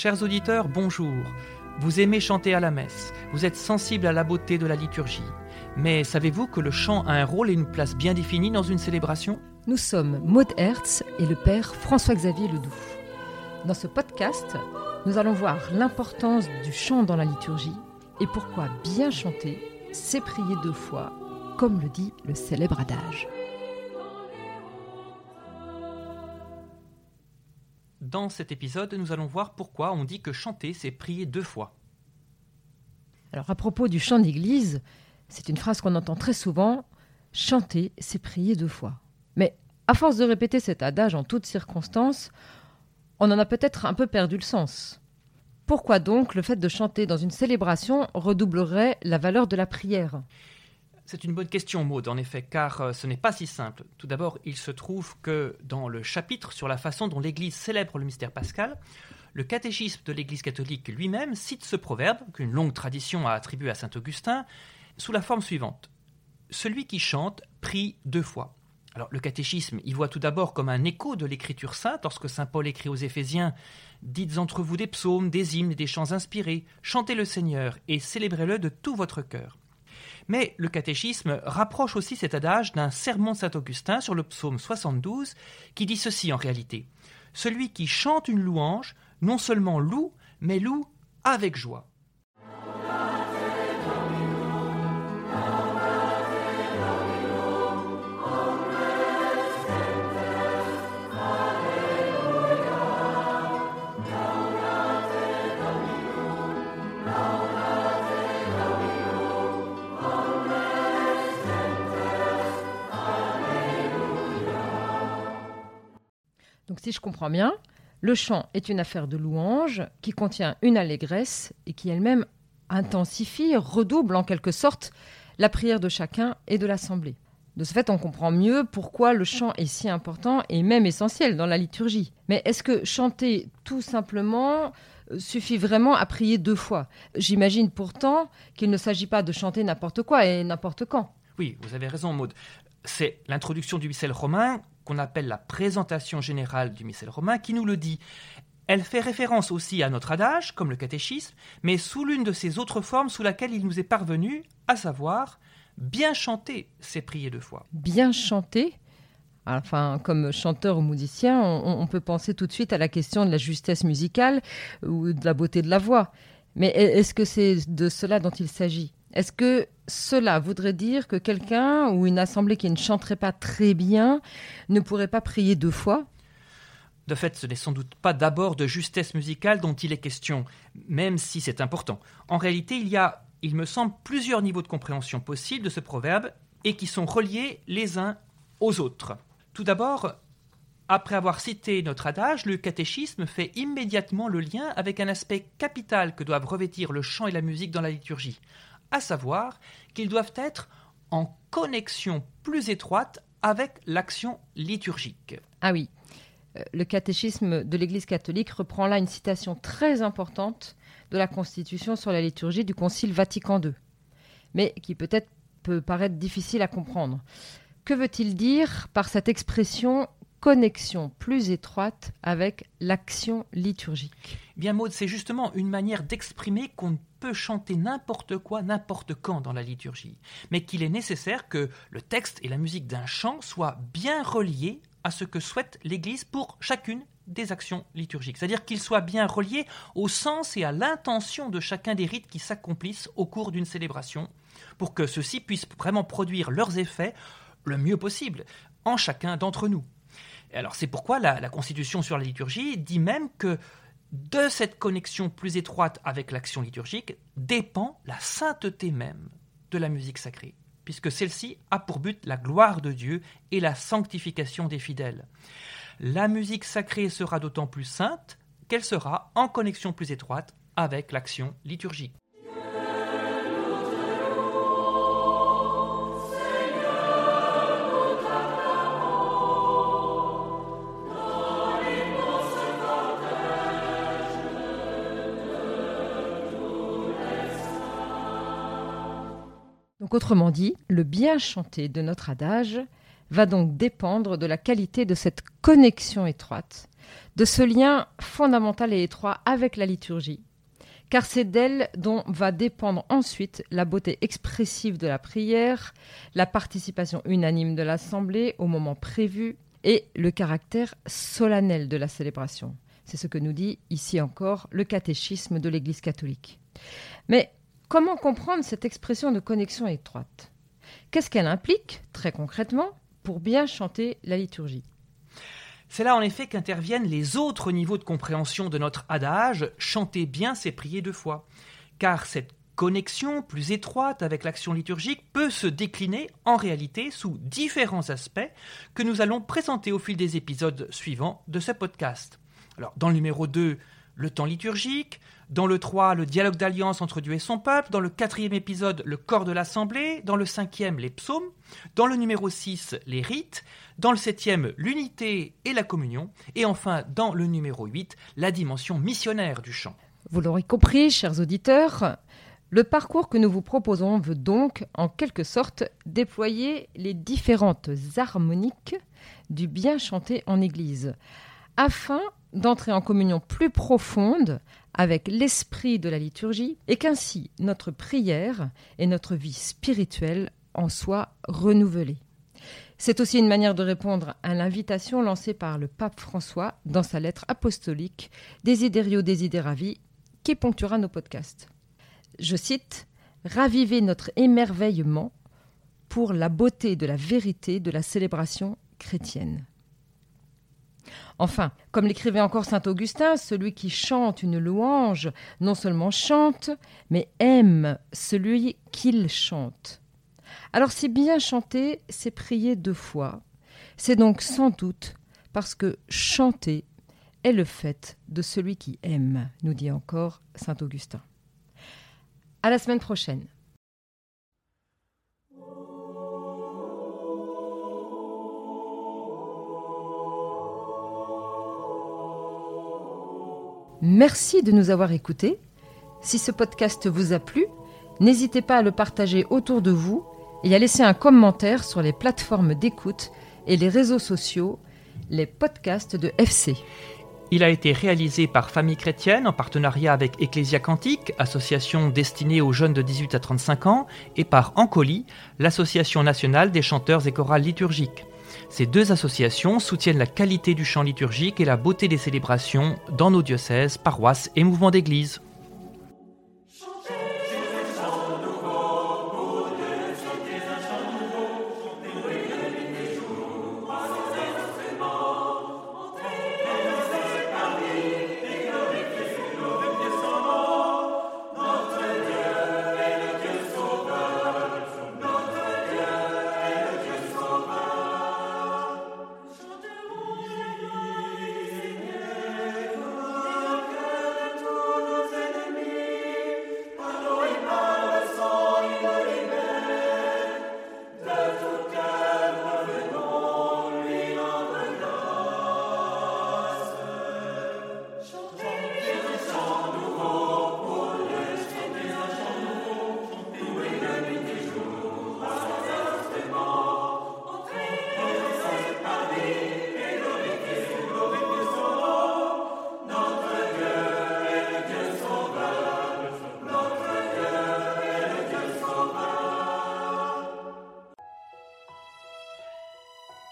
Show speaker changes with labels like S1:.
S1: Chers auditeurs, bonjour. Vous aimez chanter à la messe, vous êtes sensible à la beauté de la liturgie. Mais savez-vous que le chant a un rôle et une place bien définie dans une célébration?
S2: Nous sommes Maud Hertz et le père François-Xavier Ledoux. Dans ce podcast, nous allons voir l'importance du chant dans la liturgie et pourquoi bien chanter, c'est prier deux fois, comme le dit le célèbre adage.
S1: Dans cet épisode, nous allons voir pourquoi on dit que chanter, c'est prier deux fois.
S2: Alors à propos du chant d'église, c'est une phrase qu'on entend très souvent, chanter, c'est prier deux fois. Mais à force de répéter cet adage en toutes circonstances, on en a peut-être un peu perdu le sens. Pourquoi donc le fait de chanter dans une célébration redoublerait la valeur de la prière?
S1: C'est une bonne question, Maud, en effet, car euh, ce n'est pas si simple. Tout d'abord, il se trouve que dans le chapitre sur la façon dont l'Église célèbre le mystère pascal, le catéchisme de l'Église catholique lui-même cite ce proverbe, qu'une longue tradition a attribué à saint Augustin, sous la forme suivante. Celui qui chante prie deux fois. Alors le catéchisme y voit tout d'abord comme un écho de l'écriture sainte lorsque saint Paul écrit aux Éphésiens Dites entre vous des psaumes, des hymnes et des chants inspirés, chantez le Seigneur et célébrez-le de tout votre cœur. Mais le catéchisme rapproche aussi cet adage d'un sermon de saint Augustin sur le psaume 72 qui dit ceci en réalité. Celui qui chante une louange, non seulement loue, mais loue avec joie.
S2: Donc si je comprends bien, le chant est une affaire de louange qui contient une allégresse et qui elle-même intensifie, redouble en quelque sorte la prière de chacun et de l'assemblée. De ce fait, on comprend mieux pourquoi le chant est si important et même essentiel dans la liturgie. Mais est-ce que chanter tout simplement euh, suffit vraiment à prier deux fois? J'imagine pourtant qu'il ne s'agit pas de chanter n'importe quoi et n'importe quand.
S1: Oui, vous avez raison, Maud. C'est l'introduction du missel romain qu'on appelle la présentation générale du missel romain qui nous le dit. Elle fait référence aussi à notre adage, comme le catéchisme, mais sous l'une de ces autres formes sous laquelle il nous est parvenu, à savoir bien chanter, c'est prier deux fois.
S2: Bien chanter Enfin, comme chanteur ou musicien, on, peut penser tout de suite à la question de la justesse musicale ou de la beauté de la voix. Mais est-ce que c'est de cela dont il s'agit? Est-ce que cela voudrait dire que quelqu'un ou une assemblée qui ne chanterait pas très bien ne pourrait pas prier deux fois?
S1: De fait, ce n'est sans doute pas d'abord de justesse musicale dont il est question, même si c'est important. En réalité, il y a il me semble, plusieurs niveaux de compréhension possibles de ce proverbe et qui sont reliés les uns aux autres. Tout d'abord, après avoir cité notre adage, le catéchisme fait immédiatement le lien avec un aspect capital que doivent revêtir le chant et la musique dans la liturgie, à savoir qu'ils doivent être en connexion plus étroite avec l'action liturgique.
S2: Ah oui, euh, le catéchisme de l'Église catholique reprend là une citation très importante de la Constitution sur la liturgie du Concile Vatican II, mais qui peut-être peut paraître difficile à comprendre. Que veut-il dire par cette expression connexion plus étroite avec l'action liturgique
S1: Bien Maud, c'est justement une manière d'exprimer qu'on ne peut chanter n'importe quoi, n'importe quand dans la liturgie, mais qu'il est nécessaire que le texte et la musique d'un chant soient bien reliés à ce que souhaite l'Église pour chacune des actions liturgiques, c'est-à-dire qu'ils soient bien reliés au sens et à l'intention de chacun des rites qui s'accomplissent au cours d'une célébration, pour que ceux-ci puissent vraiment produire leurs effets le mieux possible en chacun d'entre nous. C'est pourquoi la Constitution sur la liturgie dit même que de cette connexion plus étroite avec l'action liturgique dépend la sainteté même de la musique sacrée, puisque celle-ci a pour but la gloire de Dieu et la sanctification des fidèles la musique sacrée sera d'autant plus sainte qu'elle sera en connexion plus étroite avec l'action liturgique.
S2: Donc autrement dit, le bien chanté de notre adage va donc dépendre de la qualité de cette connexion étroite, de ce lien fondamental et étroit avec la liturgie, car c'est d'elle dont va dépendre ensuite la beauté expressive de la prière, la participation unanime de l'assemblée au moment prévu et le caractère solennel de la célébration. C'est ce que nous dit ici encore le catéchisme de l'Église catholique. Mais comment comprendre cette expression de connexion étroite? Qu'est-ce qu'elle implique, très concrètement, pour bien chanter la liturgie?
S1: C'est là en effet qu'interviennent les autres niveaux de compréhension de notre adage chanter bien, c'est prier deux fois. Car cette connexion plus étroite avec l'action liturgique peut se décliner en réalité sous différents aspects que nous allons présenter au fil des épisodes suivants de ce podcast. Alors, dans le numéro 2, le temps liturgique, dans le 3, le dialogue d'alliance entre Dieu et son peuple, dans le quatrième épisode, le corps de l'assemblée, dans le cinquième, les psaumes, dans le numéro 6, les rites, dans le septième, l'unité et la communion, et enfin, dans le numéro 8, la dimension missionnaire du chant.
S2: Vous l'aurez compris, chers auditeurs, le parcours que nous vous proposons veut donc, en quelque sorte, déployer les différentes harmoniques du bien chanté en Église, afin d'entrer en communion plus profonde avec l'esprit de la liturgie et qu'ainsi notre prière et notre vie spirituelle en soient renouvelées. C'est aussi une manière de répondre à l'invitation lancée par le pape François dans sa lettre apostolique Desiderio Desideravi qui ponctuera nos podcasts. Je cite Ravivez notre émerveillement pour la beauté de la vérité de la célébration chrétienne. Enfin, comme l'écrivait encore saint Augustin, celui qui chante une louange non seulement chante, mais aime celui qu'il chante. Alors si bien chanter, c'est prier deux fois. C'est donc sans doute parce que chanter est le fait de celui qui aime, nous dit encore saint Augustin. À la semaine prochaine. Merci de nous avoir écoutés. Si ce podcast vous a plu, n'hésitez pas à le partager autour de vous et à laisser un commentaire sur les plateformes d'écoute et les réseaux sociaux, les podcasts de FC.
S1: Il a été réalisé par Famille Chrétienne en partenariat avec Ecclesia Cantique, association destinée aux jeunes de 18 à 35 ans, et par Ancoli, l'association nationale des chanteurs et chorales liturgiques. Ces deux associations soutiennent la qualité du chant liturgique et la beauté des célébrations dans nos diocèses, paroisses et mouvements d'église.